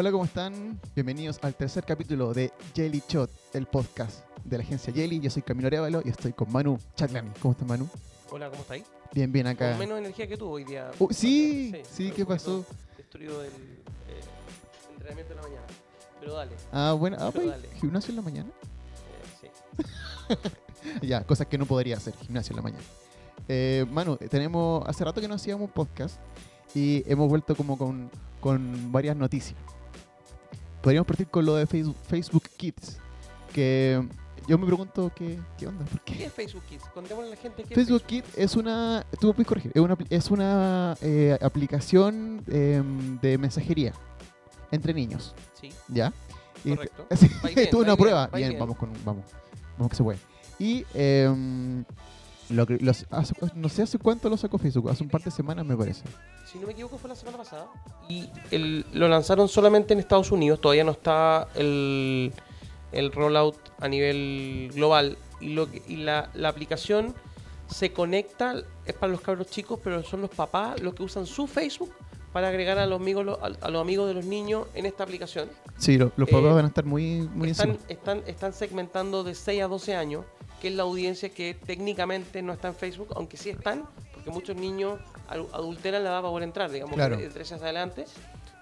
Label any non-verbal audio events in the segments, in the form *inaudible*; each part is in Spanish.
Hola, ¿cómo están? Bienvenidos al tercer capítulo de Jelly Shot, el podcast de la agencia Jelly. Yo soy Camilo Arevalo y estoy con Manu Chatlan. ¿Cómo estás, Manu? Hola, ¿cómo estáis? Bien, bien acá. Con menos energía que tú hoy día. Uh, sí, sí, un ¿qué pasó? Destruido el eh, entrenamiento de la mañana. Pero dale, Ah, bueno, ah, pues, dale. gimnasio en la mañana. eh, sí. *laughs* Ya, cosas que no podría hacer, gimnasio en la mañana. Eh, Manu, tenemos, hace rato que no hacíamos un podcast y hemos vuelto como con, con varias noticias. Podríamos partir con lo de Facebook, Facebook Kids, que yo me pregunto qué, qué onda, ¿por qué? ¿Qué es Facebook Kids? Contémosle a la gente qué Facebook es Kids es una, tú me puedes corregir, es una, es una eh, aplicación em, de mensajería entre niños, Sí, ¿ya? Correcto. *laughs* Tuve una bien, prueba. Bien, bien. vamos con vamos. Vamos que se puede. Y em, lo los- hace- no sé hace cuánto lo sacó Facebook, hace un par de semanas me parece. Si no me equivoco fue la semana pasada. Y el- lo lanzaron solamente en Estados Unidos. Todavía no está el, el rollout a nivel global. Y, lo que- y la, la aplicación se conecta, es para los cabros chicos, pero son los papás los que usan su Facebook para agregar a los amigos, a, los amigos de los niños en esta aplicación. Sí, lo- los Eh, papás van a estar muy, muy están, encima. están, están segmentando de 6 a 12 años, que es la audiencia que técnicamente no está en Facebook, aunque sí están, porque muchos niños adu- adulteran la edad para poder entrar, digamos, Claro. de 13 hacia adelante.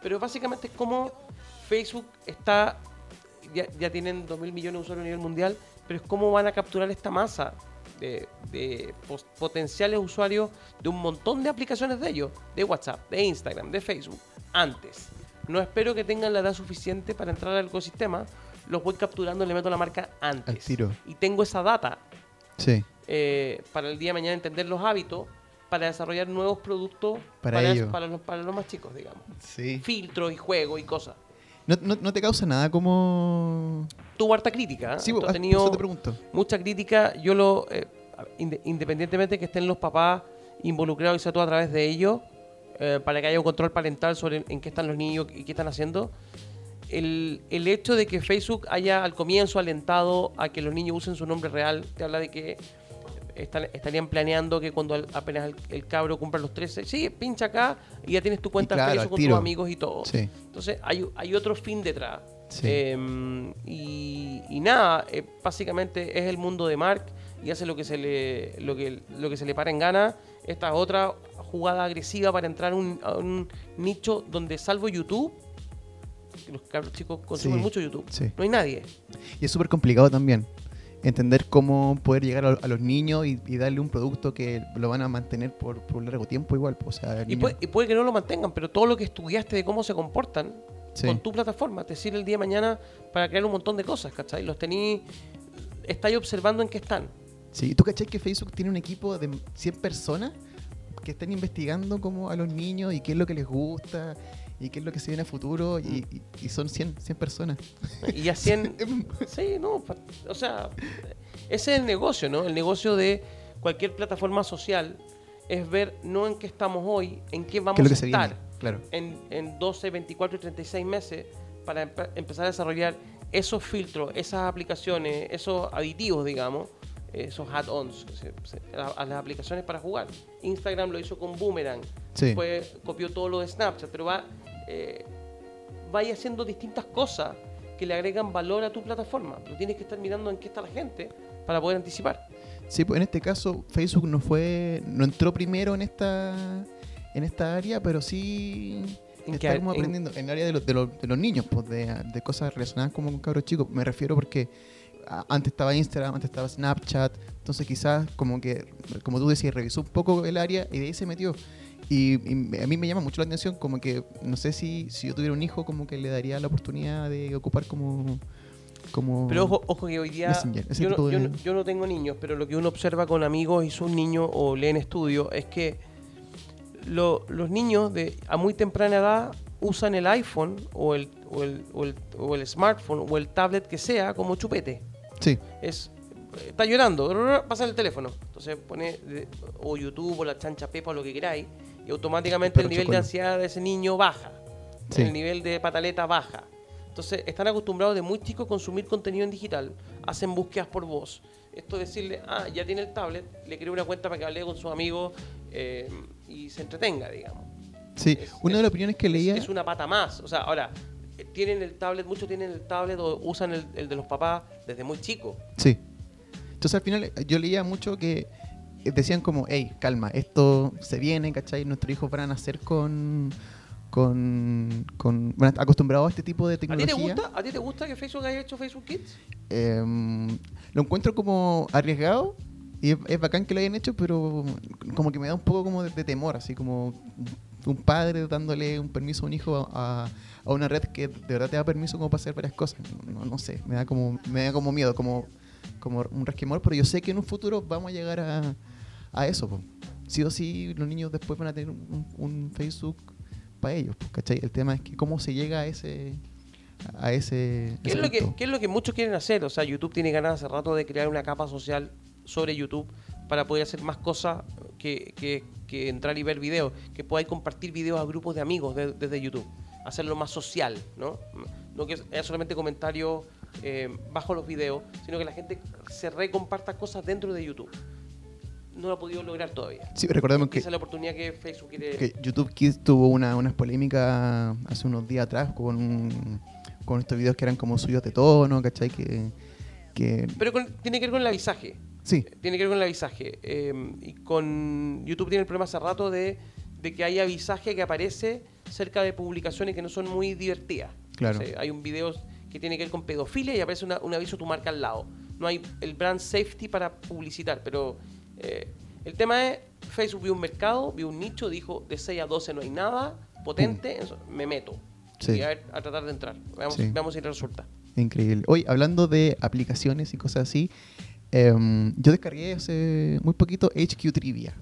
Pero básicamente es como Facebook está, ya, ya tienen 2 mil millones de usuarios a nivel mundial, pero es cómo van a capturar esta masa de, de potenciales usuarios de un montón de aplicaciones de ellos, de WhatsApp, de Instagram, de Facebook, antes. No espero que tengan la edad suficiente para entrar al ecosistema, los voy capturando y le meto la marca antes. Al tiro. Y tengo esa data Sí. eh, para el día de mañana entender los hábitos, para desarrollar nuevos productos Para para, ello. para los, para los más chicos, digamos. Sí. Filtros y juegos y cosas. ¿No, no, no te causa nada como...? Tuvo harta crítica. ¿eh? Sí, Esto ah, tenido eso te pregunto. mucha crítica. Yo lo, eh, inde- independientemente que estén los papás involucrados y sea todo a través de ellos, eh, para que haya un control parental sobre en qué están los niños y qué están haciendo. El, el hecho de que Facebook haya al comienzo alentado a que los niños usen su nombre real, te habla de que están- estarían planeando que cuando al- apenas el, el cabro cumpla los 13, sí, pincha acá y ya tienes tu cuenta claro, Facebook con tiro. tus amigos y todo. Sí. Entonces hay, hay otro fin detrás. Sí. Eh, y, y nada, eh, básicamente es el mundo de Mark y hace lo que se le lo que, lo que se le para en gana. Esta es otra jugada agresiva para entrar a un, a un nicho donde salvo YouTube, los cabros chicos consumen Sí, mucho YouTube, sí. no hay nadie. Y es súper complicado también entender cómo poder llegar a, a los niños y, y darle un producto que lo van a mantener por, por un largo tiempo igual. pues, O sea, Y puede, y puede que no lo mantengan, pero todo lo que estudiaste de cómo se comportan Sí. con tu plataforma te sirve el día de mañana para crear un montón de cosas, ¿cachai? Los tení, estáis observando en qué están. Sí, ¿tú cachai que Facebook tiene un equipo de 100 personas que están investigando como a los niños y qué es lo que les gusta y qué es lo que se viene a futuro y, y- y son 100, 100 personas? Y así en, *laughs* Sí, no, o sea, ese es el negocio, ¿no? El negocio de cualquier plataforma social es ver no en qué estamos hoy, en qué vamos ¿Qué es lo que a estar viene? Claro. en, en 12, 24 y 36 meses para empe- empezar a desarrollar esos filtros, esas aplicaciones, esos aditivos, digamos, esos add-ons a, a las aplicaciones para jugar. Instagram lo hizo con Boomerang, Sí. después copió todo lo de Snapchat, pero va, eh, vaya haciendo distintas cosas que le agregan valor a tu plataforma. Pero tienes que estar mirando en qué está la gente para poder anticipar. Sí, pues en este caso Facebook no fue, no entró primero en esta en esta área, pero sí ¿En está como en- aprendiendo en el área de, los- de los- de los niños, pues de, de cosas relacionadas como con cabros chicos. Me refiero porque antes estaba Instagram, antes estaba Snapchat, entonces quizás como que, como tú decías, revisó un poco el área y de ahí se metió. Y, y a mí me llama mucho la atención, como que no sé si, si yo tuviera un hijo, como que le daría la oportunidad de ocupar como... como Pero ojo, ojo que hoy día yo no, yo de- no- yo no tengo niños, pero lo que uno observa con amigos y sus niños o lee en estudio es que lo- los niños de a muy temprana edad usan el iPhone o el, o el, o el, o el smartphone o el tablet que sea como chupete. Sí, es está llorando, pasa el teléfono. Entonces pone de- o YouTube o la chancha Pepa o lo que queráis y automáticamente el nivel de ansiedad de ese niño baja. Sí. El nivel de pataleta baja. Entonces están acostumbrados de muy chicos a consumir contenido en digital, hacen búsquedas por voz. Esto es decirle, ah, ya tiene el tablet, le creo una cuenta para que hable con sus amigos eh, y se entretenga, digamos. sí. Es- Una de las opiniones que leía... Es, una pata más. O sea, ahora, eh, tienen el tablet, muchos tienen el tablet o usan el, el de los papás desde muy chico. Sí. Entonces al final yo leía mucho que eh, decían como, hey, calma, esto se viene, ¿cachai? Nuestros hijos van a nacer con... Con, con bueno, acostumbrados a este tipo de ¿A ti, tecnología. te gusta, ¿A ti te gusta que Facebook haya hecho Facebook Kids? Em, lo encuentro como arriesgado y es, es bacán que lo hayan hecho, pero como que me da un poco como de, de temor, así como un padre dándole un permiso a un hijo a, a una red que de verdad te da permiso como para hacer varias cosas. No, no sé, me da como me da como miedo, como, como un resquemor, pero yo sé que en un futuro vamos a llegar a, a eso. po. Sí o sí, los niños después van a tener un, un Facebook para ellos, po, ¿cachai? El tema es que cómo se llega a ese a ese, ¿Qué ese es, lo que, qué es lo que muchos quieren hacer? O sea, YouTube tiene ganas hace rato de crear una capa social sobre YouTube para poder hacer más cosas que, que- que entrar y ver videos, que podáis compartir videos a grupos de amigos de- desde YouTube, hacerlo más social, ¿no? No que sea solamente comentarios eh, bajo los videos, sino que la gente se recomparta cosas dentro de YouTube. No lo ha podido lograr todavía. Sí, recordemos que Esa es la oportunidad que Facebook quiere... que YouTube Kids tuvo una, unas polémicas hace unos días atrás con, con estos videos que eran como subidos de tono, ¿cachai? Que, que Pero con- tiene que ver con el avisaje. Sí, Tiene que ver con el avisaje. eh, y con YouTube tiene el problema hace rato de, de que hay avisaje que aparece cerca de publicaciones que no son muy divertidas. Claro. O sea, hay un video que tiene que ver con pedofilia y aparece una- un aviso de tu marca al lado. No hay el brand safety para publicitar, pero eh, el tema es, Facebook vio un mercado, vio un nicho, dijo de 6 a 12 no hay nada potente, eso, me meto. Sí. Y a, ver, a tratar de entrar. Veamos, Sí. veamos si resulta. increíble. Hoy, hablando de aplicaciones y cosas así, em, yo descargué hace muy poquito HQ Trivia,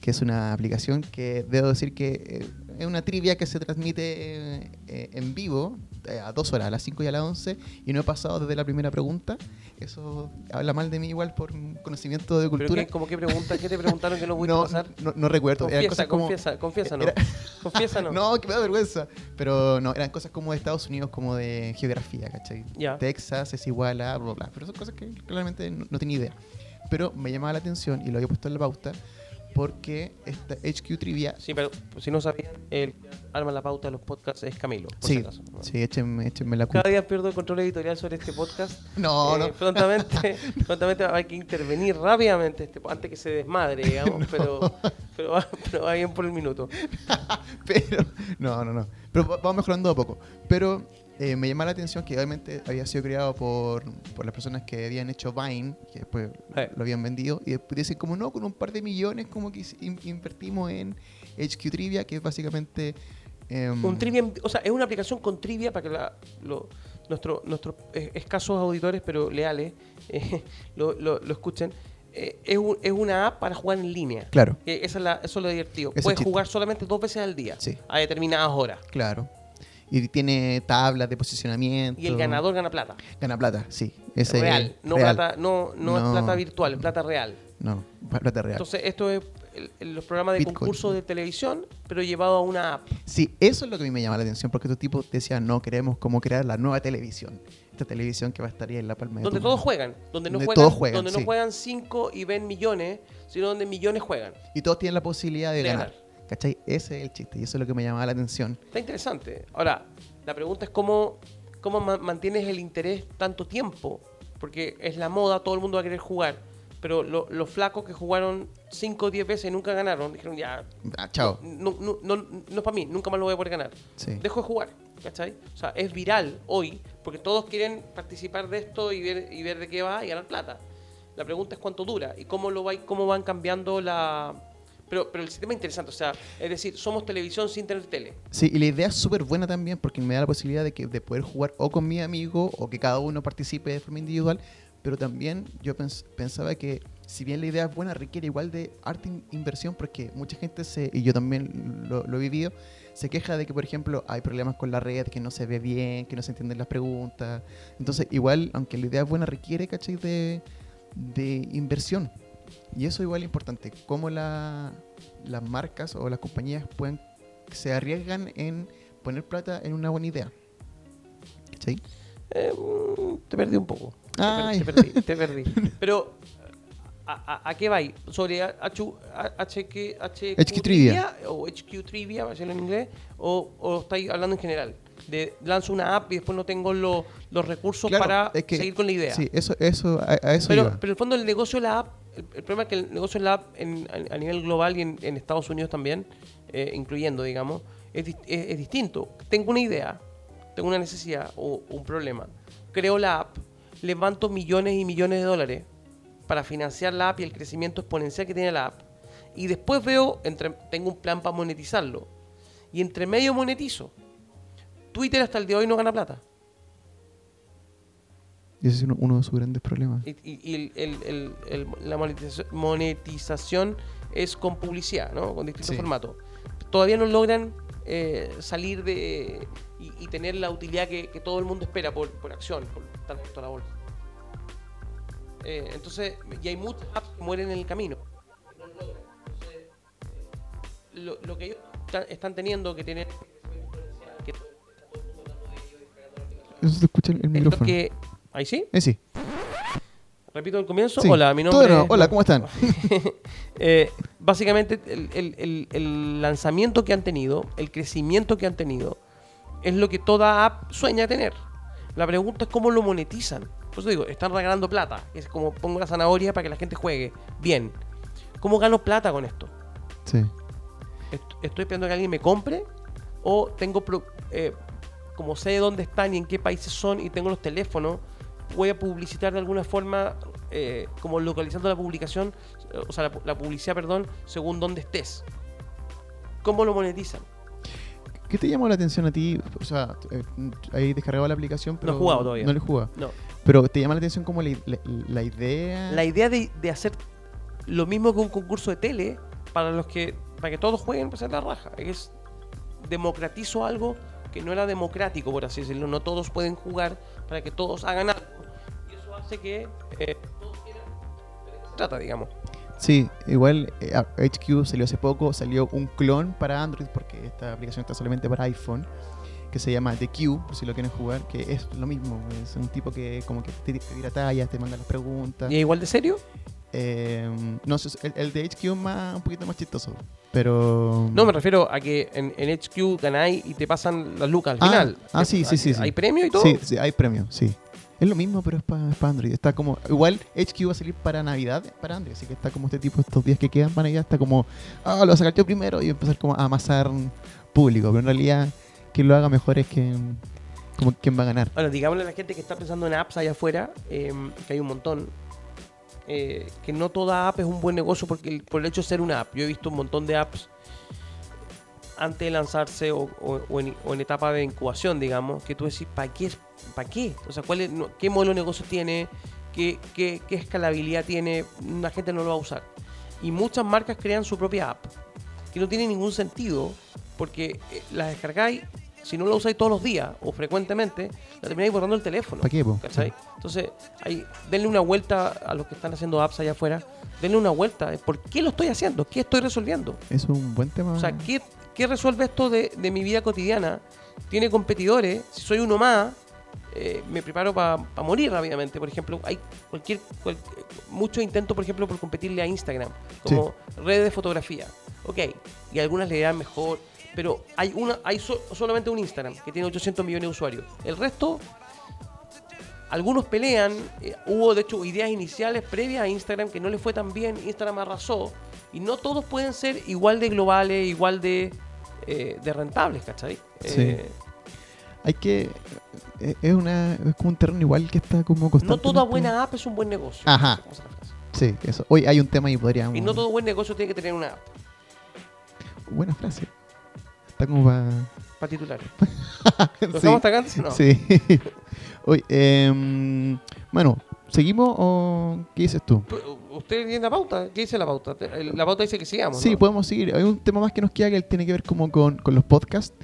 que es una aplicación que debo decir que eh, es una trivia que se transmite eh, en vivo a dos horas, a las 5 y a las 11, y no he pasado desde la primera pregunta. Eso habla mal de mí igual por conocimiento de Pero cultura. ¿qué, como que pregunta, ¿qué te preguntaron que no pudiste *laughs* no, pasar? no, no recuerdo. Eran Confiesa, cosas como- confiesa, confiesa, no. era- *laughs* Confiesa, no. No, que me da vergüenza. Pero no, eran cosas como de Estados Unidos, como de geografía, ¿cachai? Ya. Texas es igual a bla, bla, bla. Pero son cosas que claramente no, no tenía idea. Pero me llamaba la atención y lo había puesto en la pauta porque esta HQ Trivia. Sí, pero si no sabían, el que arma la pauta de los podcasts es Camilo. por si Sí, acaso. sí, échenme, échenme la culpa. Cada día pierdo el control editorial sobre este podcast. *laughs* No, Eh, no. Prontamente, *laughs* prontamente hay que intervenir rápidamente este, antes que se desmadre, digamos, *laughs* pero, pero, va, pero va bien por el minuto. Pero, no, no, no. Pero va- vamos mejorando a poco. Pero eh, me llamaba la atención que obviamente había sido creado por, por las personas que habían hecho Vine, que después lo habían vendido, y después dicen como no, con un par de millones como que in- invertimos en HQ Trivia, que es básicamente... em, Un trivia, o sea, es una aplicación con trivia para que la, lo- nuestro- nuestros eh, escasos auditores, pero leales, *laughs* eh, lo, lo- lo escuchen. Eh, es, un- es una app para jugar en línea. Claro, Eh, esa es la- eso es lo divertido. Ese Puedes jugar solamente dos veces al día, Sí. a determinadas horas. claro. Y tiene tablas de posicionamiento. Y el ganador gana plata. Gana plata, sí. Ese real, no, real. Plata, no, no, es No. plata virtual, es plata real. No, plata real. Entonces, esto es el- los programas de Bitcoin. concurso de televisión, pero llevado a una app. Sí, eso es lo que a mí me llama la atención, porque estos tipos decían, no, queremos como crear la nueva televisión. Esta televisión que va a estar ahí en la palma de Donde todos mano. juegan, donde no Donde juegan, todos juegan, donde no sí. juegan cinco y ven millones, sino donde millones juegan. Y todos tienen la posibilidad de, De ganar. ganar. ¿Cachai? Ese es el chiste, y eso es lo que me llamaba la atención. Está interesante. Ahora, la pregunta es cómo, cómo ma- mantienes el interés tanto tiempo, porque es la moda, todo el mundo va a querer jugar, pero lo- los flacos que jugaron 5 o 10 veces y nunca ganaron, dijeron ya, Ah, chao. no, no, no, no es para mí, nunca más lo voy a poder ganar. Sí. Dejo de jugar, ¿cachai? O sea, es viral hoy, porque todos quieren participar de esto y ver, y ver de qué va y ganar plata. La pregunta es cuánto dura y cómo, lo va, cómo van cambiando la... Pero, pero el sistema es interesante, o sea, es decir, somos televisión sin tener tele. Sí, y la idea es súper buena también porque me da la posibilidad de, que, de poder jugar o con mi amigo o que cada uno participe de forma individual, pero también yo pens- pensaba que si bien la idea es buena, requiere igual de arte in- inversión porque mucha gente se, y yo también lo, lo he vivido, se queja de que, por ejemplo, hay problemas con la red, que no se ve bien, que no se entienden las preguntas. Entonces, igual, aunque la idea es buena, requiere, ¿cachai? De, de inversión. Y eso igual es importante, cómo la- las marcas o las compañías pueden se arriesgan en poner plata en una buena idea. ¿Sí? Eh, mm, te perdí un poco. Ay. Te, perdí, *laughs* te perdí. Pero, ¿a, a, a qué va? ¿Sobre HQ, HQ Trivia. ¿O HQ Trivia, para decirlo en inglés? ¿O, o estáis hablando en general? de lanzo una app y después no tengo lo- los recursos Claro, para es que- seguir con la idea. Sí, eso, eso, a, a eso pero, iba. pero en el fondo el negocio de la app, el, problema es que el negocio de la app en- a, a nivel global y en, Estados Unidos también, eh, incluyendo, digamos, es- es distinto. Tengo una idea, tengo una necesidad o un problema, creo la app, levanto millones y millones de dólares para financiar la app y el crecimiento exponencial que tiene la app. Y después veo, entre, tengo un plan para monetizarlo. Y entre medio monetizo. Twitter hasta el día de hoy no gana plata. Y ese es uno, uno de sus grandes problemas. Y, y- y el- el- el- el- la monetización, monetización es con publicidad, ¿no? Con distintos Sí. formatos. Todavía no logran eh, salir de y, y tener la utilidad que, que todo el mundo espera por, por acción, por estar junto a la bolsa. Eh, entonces, y hay muchas apps que mueren en el camino. No lo logran. Entonces, lo, lo que ellos están teniendo que tener que todo el mundo hablando de ello y descargando la aplicación. Eso se escucha el, micrófono. que, ¿Ahí sí? Eh, sí. Repito el comienzo. sí. Hola, mi nombre nuevo. es... Hola, ¿cómo están? *laughs* Eh, básicamente, el, el- el- el lanzamiento que han tenido, el crecimiento que han tenido, es lo que toda app sueña tener. La pregunta es cómo lo monetizan. Por eso digo, están regalando plata. Es como pongo la zanahoria para que la gente juegue. Bien. ¿Cómo gano plata con esto? Sí. Est- ¿Estoy esperando que alguien me compre? ¿O tengo, pro- eh, como sé dónde están y en qué países son y tengo los teléfonos, voy a publicitar de alguna forma, eh, como localizando la publicación, eh, o sea, la, la publicidad, perdón, según dónde estés? ¿Cómo lo monetizan? ¿Qué te llamó la atención a ti? O sea, eh, ahí descargado la aplicación, pero he jugado todavía. No lo he jugado. No. Pero te llama la atención como la, la- la idea. La idea de, de hacer lo mismo que un concurso de tele para los que para que todos jueguen pues es la raja es democratizo algo que no era democrático por así decirlo no todos pueden jugar para que todos hagan algo hace que eh, trata digamos Sí, igual eh, HQ salió hace poco, salió un clon para Android porque esta aplicación está solamente para iPhone que se llama The Q, por si lo quieren jugar, que es lo mismo, es un tipo que como que te, te tira tallas, te manda las preguntas. y es igual de serio Eh, no sé, el, el de HQ es más, un poquito más chistoso, pero... no me refiero a que en, en HQ ganáis y te pasan las lucas al Ah, final ah, sí, sí, sí, sí. hay premio y todo Sí, sí, hay premio, sí. Es lo mismo, pero es para Android. Está como. Igual HQ va a salir para Navidad, para Android. Así que está como este tipo, estos días que quedan para Navidad, está como. Ah, lo voy a sacar yo primero y empezar como a amasar público. Pero en realidad, quien lo haga mejor es quien. Como quien va a ganar. Ahora, digámosle a la gente que está pensando en apps allá afuera, eh, que hay un montón, eh, que no toda app es un buen negocio porque por el hecho de ser una app. Yo he visto un montón de apps antes de lanzarse o, o- o en, o en etapa de incubación, digamos, que tú decís, ¿para qué? ¿Para qué? O sea, ¿cuál es- no- ¿qué modelo de negocio tiene? ¿Qué, qué, qué escalabilidad tiene? La gente no lo va a usar. Y muchas marcas crean su propia app, que no tiene ningún sentido, porque eh, las descargáis, si no la usáis todos los días o frecuentemente, la termináis borrando el teléfono. ¿Para qué? ¿cachai? Entonces, ahí, denle una vuelta a los que están haciendo apps allá afuera, denle una vuelta. de ¿Por qué lo estoy haciendo? ¿Qué estoy resolviendo? Es un buen tema. O sea, ¿qué, qué resuelve esto de, de mi vida cotidiana? ¿Tiene competidores? Si soy uno más, eh, me preparo para morir rápidamente. Por ejemplo, hay cualquier, cual- muchos intentos, por ejemplo, por competirle a Instagram, como red de fotografía. Ok, y algunas le irán mejor, pero hay una hay so- solamente un Instagram que tiene 800 millones de usuarios. El resto, algunos pelean. eh, hubo, de hecho, ideas iniciales previas a Instagram que no le fue tan bien. Instagram arrasó. Y no todos pueden ser igual de globales, igual de, eh, de rentables, ¿cachai? Sí. Eh, Hay que. eh, Es, una, es como un terreno igual que está como no toda buena app es un buen negocio. Ajá. Sí, eso. Hoy hay un tema y podríamos. Y no todo buen negocio tiene que tener una app Buena frase. Está como para. para titulares. *laughs* ¿Lo estamos atacando? No. Sí. *laughs* Oye, em, bueno, ¿seguimos o qué dices tú? ¿Usted tiene la pauta? ¿Qué dice la pauta? Te- La pauta dice que sigamos. Sí, ¿no? podemos seguir. Hay un tema más que nos queda que tiene que ver como con, con los podcasts.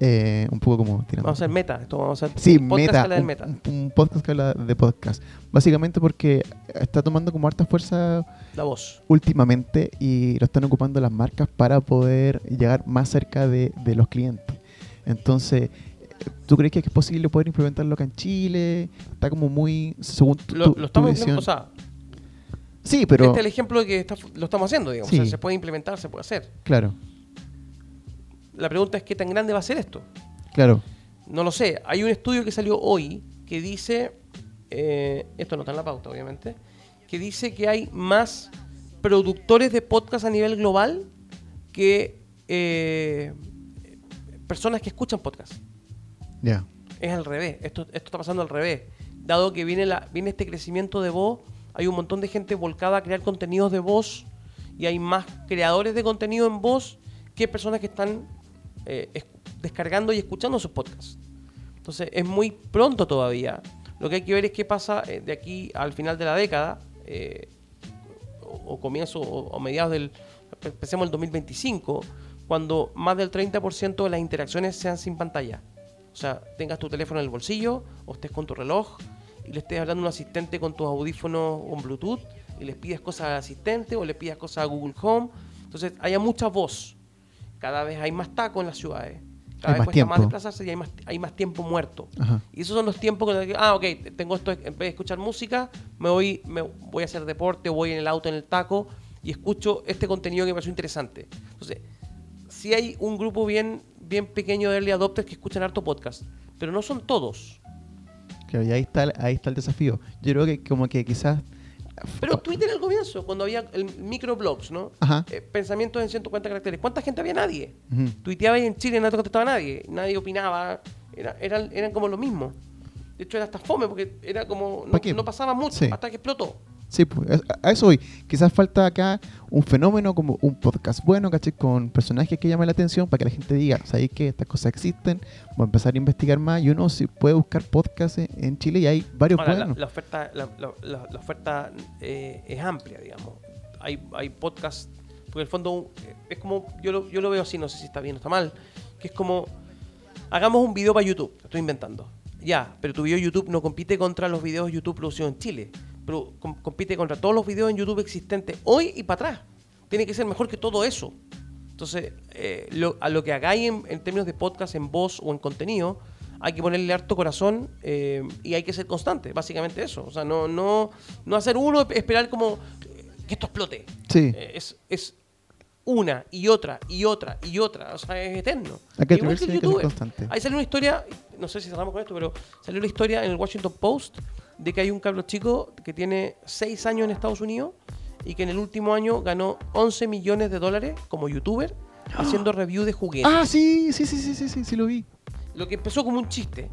Eh, un poco como tirando. Vamos a hacer meta. Esto vamos a hacer Sí, podcast meta, habla un, meta. un- un podcast que habla de podcast. Básicamente porque está tomando como harta fuerza La voz. últimamente y lo están ocupando las marcas para poder llegar más cerca de, de los clientes. Entonces, ¿tú crees que es posible poder implementarlo acá en Chile? Está como muy, según tu, Lo, lo tu estamos visión. o sea, sí, pero este es el ejemplo de que está- lo estamos haciendo, digamos. Sí. O sea, se puede implementar, se puede hacer. claro, La pregunta es qué tan grande va a ser esto. claro. no lo sé. Hay un estudio que salió hoy que dice, eh, esto no está en la pauta, obviamente, que dice que hay más productores de podcast a nivel global que eh, personas que escuchan podcast. Ya. Es al revés. Esto, esto está pasando al revés. Dado que viene, la, viene este crecimiento de voz, hay un montón de gente volcada a crear contenidos de voz y hay más creadores de contenido en voz que personas que están eh, es- descargando y escuchando sus podcasts. Entonces es muy pronto todavía. Lo que hay que ver es qué pasa eh, de aquí al final de la década, eh, o, o comienzo o, o mediados del, empecemos el 2025, cuando más del 30% de las interacciones sean sin pantalla. O sea, tengas tu teléfono en el bolsillo o estés con tu reloj y le estés hablando a un asistente con tus audífonos con Bluetooth y les pides cosas al asistente o le pidas cosas a Google Home. Entonces, haya mucha voz. Cada vez hay más tacos en las ciudades. Cada Hay vez más cuesta más desplazarse y hay más, hay más tiempo muerto. Ajá. Y esos son los tiempos con los que, ah, ok, tengo esto, en vez de escuchar música, me voy, me voy a hacer deporte, voy en el auto, en el taco, y escucho este contenido que me pareció interesante. Entonces, sí hay un grupo bien, bien pequeño de early adopters que escuchan harto podcast, pero no son todos. Claro, y ahí está, ahí está el desafío. Yo creo que como que quizás... Pero Twitter al comienzo, cuando había el microblogs, ¿no? Ajá. Eh, pensamientos en 140 caracteres. ¿Cuánta gente había? Nadie. Ujú. Tuiteaba y en Chile no te contestaba nadie. Nadie opinaba. Era, eran, eran como lo mismo. De hecho, era hasta fome porque era como. No, no pasaba mucho Sí. hasta que explotó. Sí, pues, es- a eso voy. Quizás falta acá un fenómeno como un podcast bueno, ¿cachai? Con personajes que llamen la atención para que la gente diga, ¿sabéis que estas cosas existen? Voy a empezar a investigar más y uno sí puede buscar podcasts en, Chile y hay varios Ahora, la, buenos. la oferta, la, la- la- la oferta eh, es amplia, digamos. Hay, hay podcasts, porque en el fondo eh, es como, yo lo, yo lo veo así, no sé si está bien o está mal, que es como, hagamos un video para YouTube, estoy inventando. Ya, pero tu video YouTube no compite contra los videos YouTube producidos en Chile, pero com- compite contra todos los videos en YouTube existentes hoy y para atrás. Tiene que ser mejor que todo eso. Entonces, eh, lo- a lo que hagáis en, en términos de podcast, en voz o en contenido, hay que ponerle harto corazón eh, y hay que ser constante, básicamente eso. O sea, no, no, no hacer uno, esperar como eh, que esto explote. Sí. Eh, es, es una y otra y otra y otra. O sea, es eterno. Hay que hay que ser constante. Ahí salió una historia, no sé si cerramos con esto, pero salió la historia en el Washington Post de que hay un cabro chico que tiene 6 años en Estados Unidos y que en el último año ganó 11 millones de dólares como youtuber haciendo review de juguetes. Ah, sí, sí, sí, sí, sí, sí, sí, lo vi. Lo que empezó como un chiste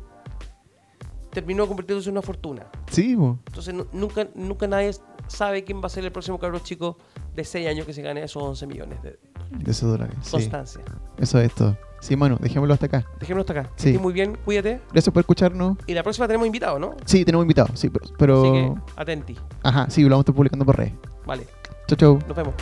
terminó convirtiéndose en una fortuna. Sí, po. Entonces nu- nunca, nunca nadie sabe quién va a ser el próximo cabro chico de 6 años que se gane esos 11 millones de de esos dólares. Sí. constancia. Eso es todo. Sí, mano, dejémoslo hasta acá. Dejémoslo hasta acá. Sí. Muy bien, cuídate. Gracias por escucharnos. Y la próxima tenemos invitado, ¿no? Sí, tenemos invitados, sí, pero... pero- Así que atenti. Ajá, sí, lo vamos a estar publicando por redes. Vale, Chau, chau. nos vemos.